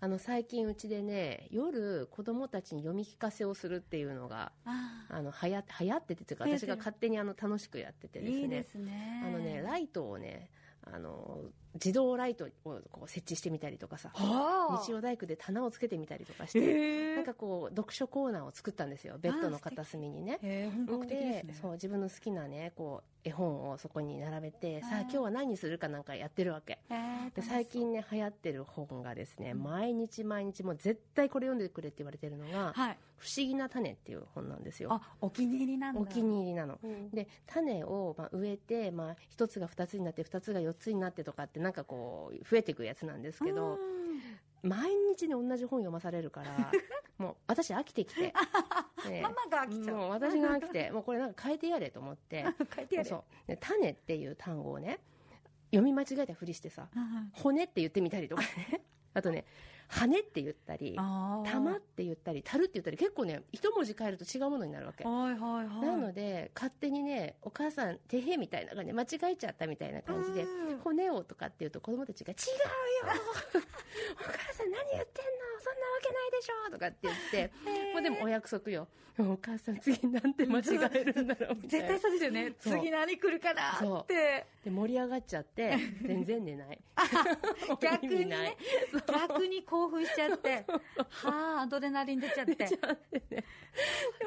あの最近うちでね夜子供たちに読み聞かせをするっていうのがああの流行流行っててというか私が勝手にあの楽しくやっててですね。いいですね。あのねライトをねあの自動ライトをこう設置してみたりとかさはあ、日曜大工で棚をつけてみたりとかして、へえなんかこう読書コーナーを作ったんですよ。ベッドの片隅にね。へえ本格的ですね。そう自分の好きなねこう絵本をそこに並べてさあ今日は何にするかなんかやってるわけ。で最近ね流行ってる本がですね、毎日毎日もう絶対これ読んでくれって言われてるのがはい。「不思議な種」っていう本なんですよ。あお気に入りなんだ。お気に入りなの。うんで種をまあ植えて、まあ、1つが2つになって2つが4つになってとかってなんかこう増えていくやつなんですけどうん毎日ね同じ本読まされるから もう私飽きてきて、ね ママが飽きちゃう。もう私が飽きて もうこれなんか変えてやれと思って。書いてある。そう。で種っていう単語をね読み間違えたふりしてさはい。骨って言ってみたりとか。ねあとね羽って言ったり玉って言ったり樽って言ったり結構ね一文字変えると違うものになるわけ。はいはいはい。なので勝手にねお母さんてへみたいな感じで間違えちゃったみたいな感じでうん。骨をとかって言うと子供たちが「違うよ お母さん何言ってんのそんなわけないでしょ」とかって言ってもうでもお約束よお母さん次なんて間違えるんだろうみたいな。絶対そうですよね。次何来るかなって。で盛り上がっちゃって全然寝ない。逆にね、逆に興奮しちゃって、はあ、アドレナリン出ちゃって。で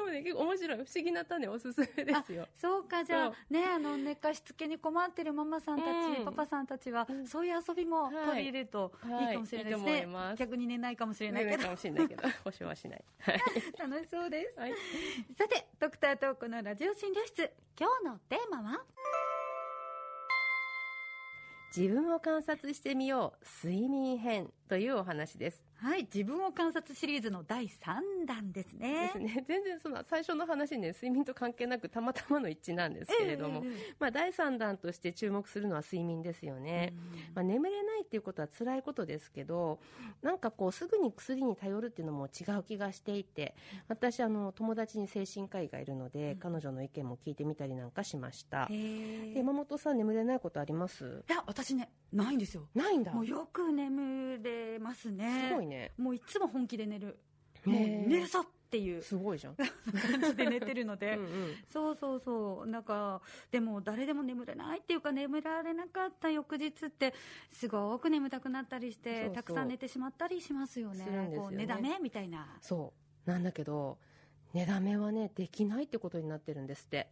もね結構面白い不思議な種おすすめですよ。そうか、じゃそあ、ね、あの、寝かしつけに困ってるママさんたち、うん。パパさんたちは、そういう遊びも取り入れるとい。いはいかもしれないですね。います。逆に寝ないかもしれないけど。寝ないか、もしれないけど。保証はしない。はい、楽しそうです。はい。さて、ドクタートークのラジオ診療室、今日のテーマは？自分を観察してみよう。睡眠編というお話です。はい、自分を観察シリーズの第3弾ですね。ですね。全然その最初の話ね睡眠と関係なくたまたまの一致なんですけれども、ええええまあ、第3弾として注目するのは睡眠ですよね、まあ、眠れないっていうことは辛いことですけどなんかこうすぐに薬に頼るっていうのも違う気がしていて私あの友達に精神科医がいるので、彼女の意見も聞いてみたりなんかしました。へでー山本さん眠れないことあります？いや、私ね、ないんですよ。ないんだもうよく眠れますね。すごいねもういつも本気で寝る。もう寝るぞっていうすごいじゃん感じで寝てるので。うんうんそうそうそう。なんか、でも誰でも眠れないっていうか眠られなかった翌日って、すごく眠たくなったりして、たくさん寝てしまったりしますよね。すよねこう寝だめみたいな。そうなんだけど寝だめはねできないってことになってるんですって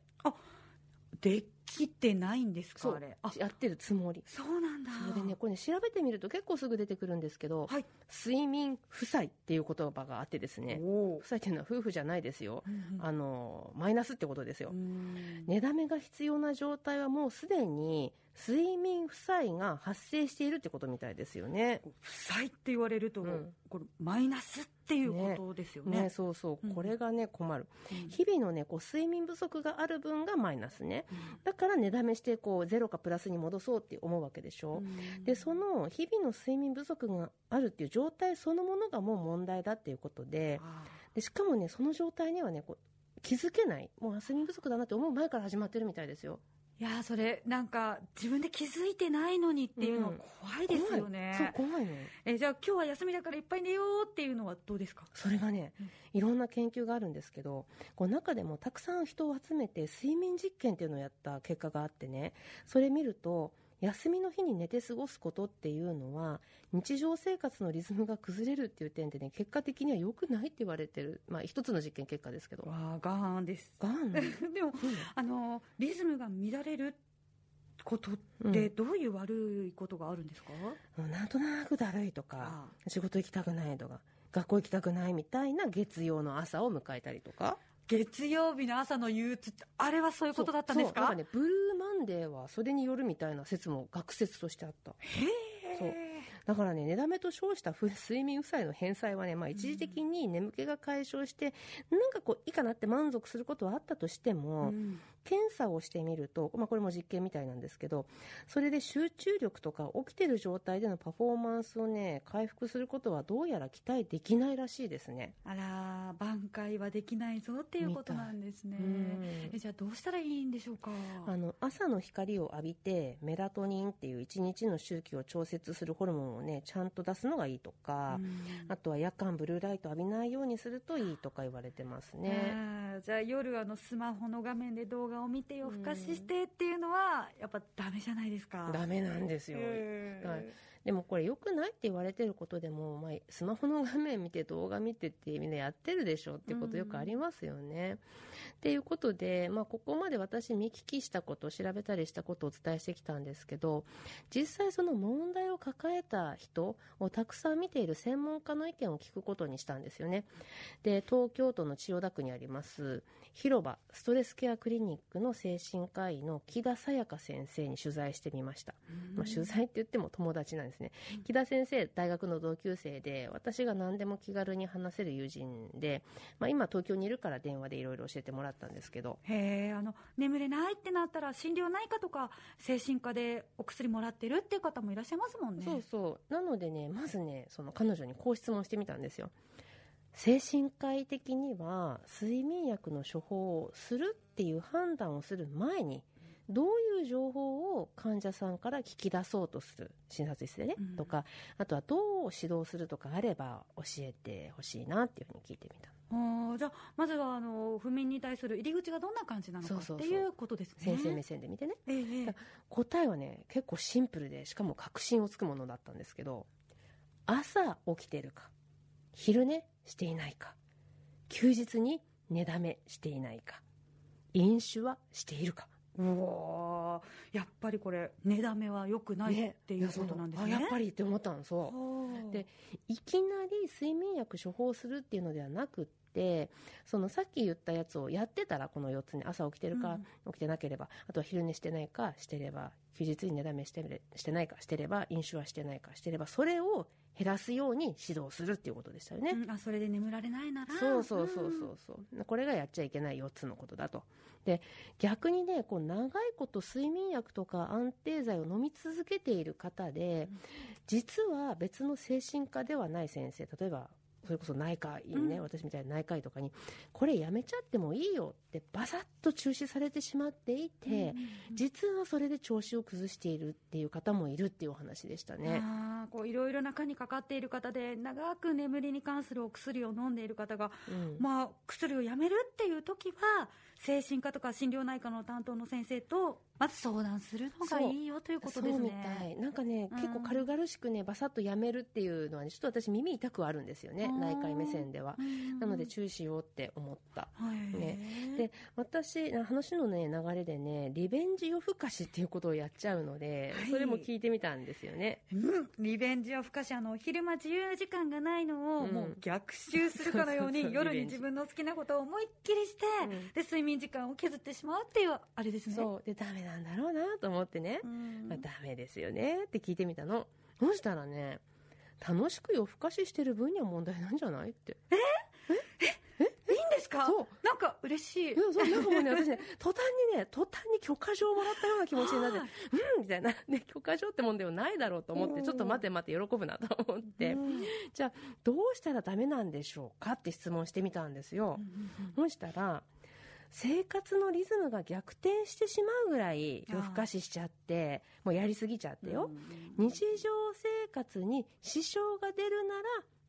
できてないんですか？あれ。あ、やってるつもり。そうなんだ。それでねこれね調べてみると結構すぐ出てくるんですけど、はい。睡眠負債っていう言葉があってですねお負債っていうのは夫婦じゃないですよ、うんうん。あのマイナスってことですよ、うん。寝だめが必要な状態はもうすでに睡眠負債が発生しているってことみたいですよね。負債って言われると、うん。これマイナスっていうことですよね。ねそうそう。うん。これがね困る、うん。日々のねこう睡眠不足がある分がマイナスね。だから寝だめしてこうゼロかプラスに戻そうって思うわけでしょ、うん。でその日々の睡眠不足があるっていう状態そのものがもう問題だっていうことであでしかもねその状態にはねこう気づけない。もう睡眠不足だなって思う前から始まってるみたいですよ。ーいやーそれなんか自分で気づいてないのにっていうのは怖いですよね。怖い。そう怖いねえじゃあ今日は休みだからいっぱい寝ようっていうのはどうですか？それがねうん。いろんな研究があるんですけどこう中でもたくさん人を集めて睡眠実験っていうのをやった結果があってねそれ見ると休みの日に寝て過ごすことっていうのは日常生活のリズムが崩れるっていう点でね結果的には良くないって言われてる、まあ、一つの実験結果ですけど。わあガーンです。でもあのリズムが乱れることってどういう悪いことがあるんですか、なんとなくだるいとかあ仕事行きたくないとか学校行きたくないみたいな月曜の朝を迎えたりとか。月曜日の朝の憂鬱ってあれはそういうことだったんですか？ねブルーマンデーはそれによるみたいな説も学説としてあった。へそう。えだからね寝だめと称した不睡眠負債の返済はね、まあ、一時的に眠気が解消して、なんかこういいかなって満足することはあったとしても、検査をしてみると、まあ、これも実験みたいなんですけどそれで集中力とか起きてる状態でのパフォーマンスをね回復することはどうやら期待できないらしいですね。あら挽回はできないぞっていうことなんですね。えじゃあどうしたらいいんでしょうか？あの朝の光を浴びてメラトニンっていう一日の周期を調節するホルモンをねちゃんと出すのがいいとか、あとは夜間ブルーライト浴びないようにするといいとか言われてますね。じゃあ夜あのスマホの画面で動画を見て夜更かししてっていうのはやっぱダメじゃないですか。ダメなんですよ、はいでもこれ良くないって言われてることでも、まあ、スマホの画面見て動画見てってみんなやってるでしょってことよくありますよね。っていうことで、まあ、ここまで私見聞きしたこと調べたりしたことをお伝えしてきたんですけど実際その問題を抱えた人をたくさん見ている専門家の意見を聞くことにしたんですよね。で東京都の千代田区にあります広場ストレスケアクリニックの精神科医の木田沙也加先生に取材してみました。まあ、取材って言っても友達なんですね。木田先生、大学の同級生で、私が何でも気軽に話せる友人で、まあ、今東京にいるから電話でいろいろ教えてもらったんですけど。へあの、眠れないってなったら心療内科とか精神科でお薬もらってるっていう方もいらっしゃいますもんね。そうそう。なのでね、まずね、その彼女にこう質問してみたんですよ。精神科医的には睡眠薬の処方をするっていう判断をする前にどういう情報を患者さんから聞き出そうとする診察室でね、うん、とかあとはどう指導するとかあれば教えてほしいなっていうふうに聞いてみた。あじゃあまずはあの不眠に対する入り口がどんな感じなのかっていうことですね。先生目線で見てね、ええ、答えはね結構シンプルでしかも確信をつくものだったんですけど朝起きてるか昼寝していないか休日に寝だめしていないか飲酒はしているかうわやっぱりこれ寝だめはよくないっていうことなんですね、ね、やっぱりって思ったんそう。でいきなり睡眠薬処方するっていうのではなくってそのさっき言ったやつをやってたらこの4つに朝起きてるか、起きてなければあとは昼寝してないかしてれば休日に寝だめしてしてないかしてれば飲酒はしてないかしてればそれを減らすように指導するっていうことでしたよね、うん、あそれで眠られないなら。そうそうそうそうそう、うん、これがやっちゃいけない4つのことだと。で逆にねこう長いこと睡眠薬とか安定剤を飲み続けている方で、うん、実は別の精神科ではない先生例えばそれこそ内科医ね、うん、私みたいな内科医とかにこれやめちゃってもいいよってバサッと中止されてしまっていて、うんうんうん、実はそれで調子を崩しているっていう方もいるっていうお話でしたね。こういろいろな科にかかっている方で長く眠りに関するお薬を飲んでいる方が、うん、まあ、薬をやめるっていう時は精神科とか心療内科の担当の先生とまず相談するのがいいよということですね。なんかね、うん、結構軽々しくね、バサッとやめるっていうのはね、ちょっと私耳痛くあるんですよね、内科医目線では。なので注意しようって思った。ね、で、私、話のね、流れでね、リベンジ夜更かしっていうことをやっちゃうので、はい、それも聞いてみたんですよね。うん、リベンジ夜更かし、あの、昼間自由時間がないのを、もう逆襲するかのように、夜に自分の好きなことを思いっきりして、で、睡眠時間を削ってしまうっていう、あれですね。そう。で、ダメなんだろうなと思ってね、まあ、ダメですよね。って聞いてみたの。そしたらね楽しく夜更かししてる分には問題なんじゃないって。え？え？え？いいんですか？そう。なんか嬉しい。いやそうなんかもうね私ね途端にね途端に許可状をもらったような気持ちになってうんみたいな、ね、許可状ってもんではないだろうと思ってちょっと待て待て喜ぶなと思って、じゃあどうしたらダメなんでしょうかって質問してみたんですよ、そしたら生活のリズムが逆転してしまうぐらい夜更かししちゃってもうやりすぎちゃってよ、日常生活に支障が出るなら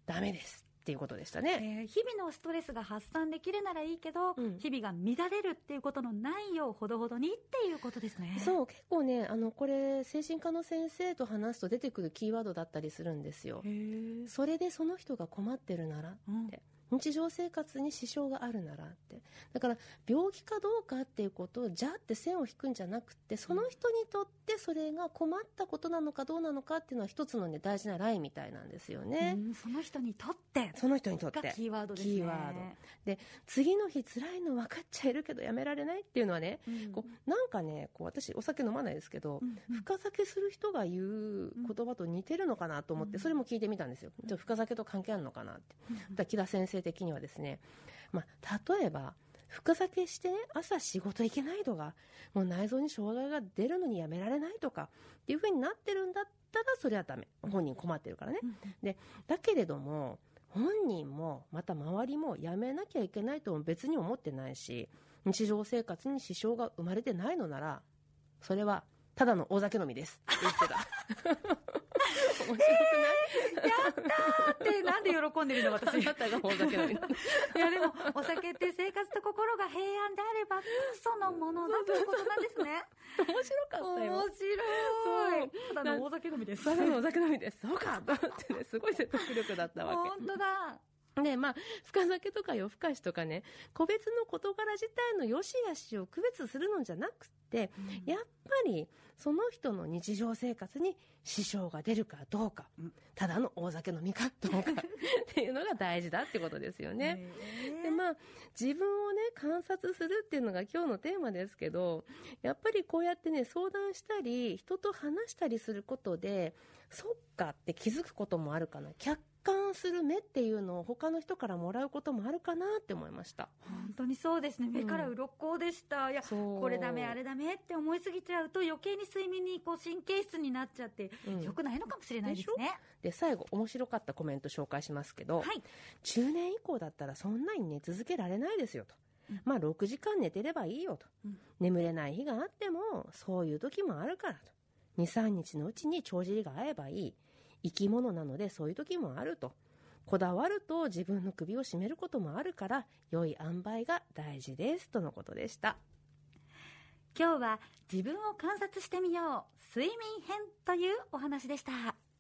ダメですっていうことでしたね、えー、日々のストレスが発散できるならいいけど、うん、日々が乱れるっていうことのないようほどほどにっていうことですね。そう結構ねあのこれ精神科の先生と話すと出てくるキーワードだったりするんですよそれでその人が困ってるならって、うん日常生活に支障があるならって。だから病気かどうかっていうことをじゃあって線を引くんじゃなくてその人にとってそれが困ったことなのかどうなのかっていうのは一つの、ね、大事なラインみたいなんですよね、その人にとって。その人にとって。キーワードですね。キーワード。で次の日辛いの分かっちゃいるけどやめられないっていうのはね、うん、こうなんかねこう私お酒飲まないですけど、うんうん、深酒する人が言う言葉と似てるのかなと思って、それも聞いてみたんですよ、深酒と関係あるのかなって、うん、木田先生的にはですねまあ、例えば深酒してね朝仕事行けないとかもう内臓に障害が出るのにやめられないとかっていう風になってるんだったらそれはダメ。本人困ってるからね、でだけれども本人もまた周りもやめなきゃいけないとも別に思ってないし日常生活に支障が生まれてないのならそれはただの大酒飲みです。って言ってた。面 白くない、えー、やったってなんで喜んでるの？私あなたが大酒飲みいやでもお酒って生活と心が平安であればそのものだということなんですね。面白かったよ。面白い。ただの大酒飲みです。ただの大酒飲みです。そうか。と思ってねすごい説得力だったわけ。本当だで、まあ、深酒とか夜更かしとかね、個別の事柄自体の良し悪しを区別するのじゃなくて、うん、やっぱりその人の日常生活に支障が出るかどうか、うん、ただの大酒飲みかどうか。っていうのが大事だってことですよね。で、まあ、自分をね、観察するっていうのが今日のテーマですけど、やっぱりこうやってね、相談したり、人と話したりすることで、そっかって気づくこともあるかな。客観する目っていうのを他の人からもらうこともあるかなって思いました。本当にそうですね。目から鱗でした、うん、いやこれダメあれダメって思いすぎちゃうと余計に睡眠にこう神経質になっちゃって、うん、よくないのかもしれないですね。で最後面白かったコメント紹介しますけど、はい、中年以降だったらそんなに寝続けられないですよと。まあ6時間寝てればいいよと、うん、眠れない日があってもそういう時もあるからと。23日のうちに帳尻が合えばいい生き物なのでそういう時もあると。こだわると自分の首を絞めることもあるから良い塩梅が大事ですとのことでした。今日は自分を観察してみよう。睡眠編というお話でした。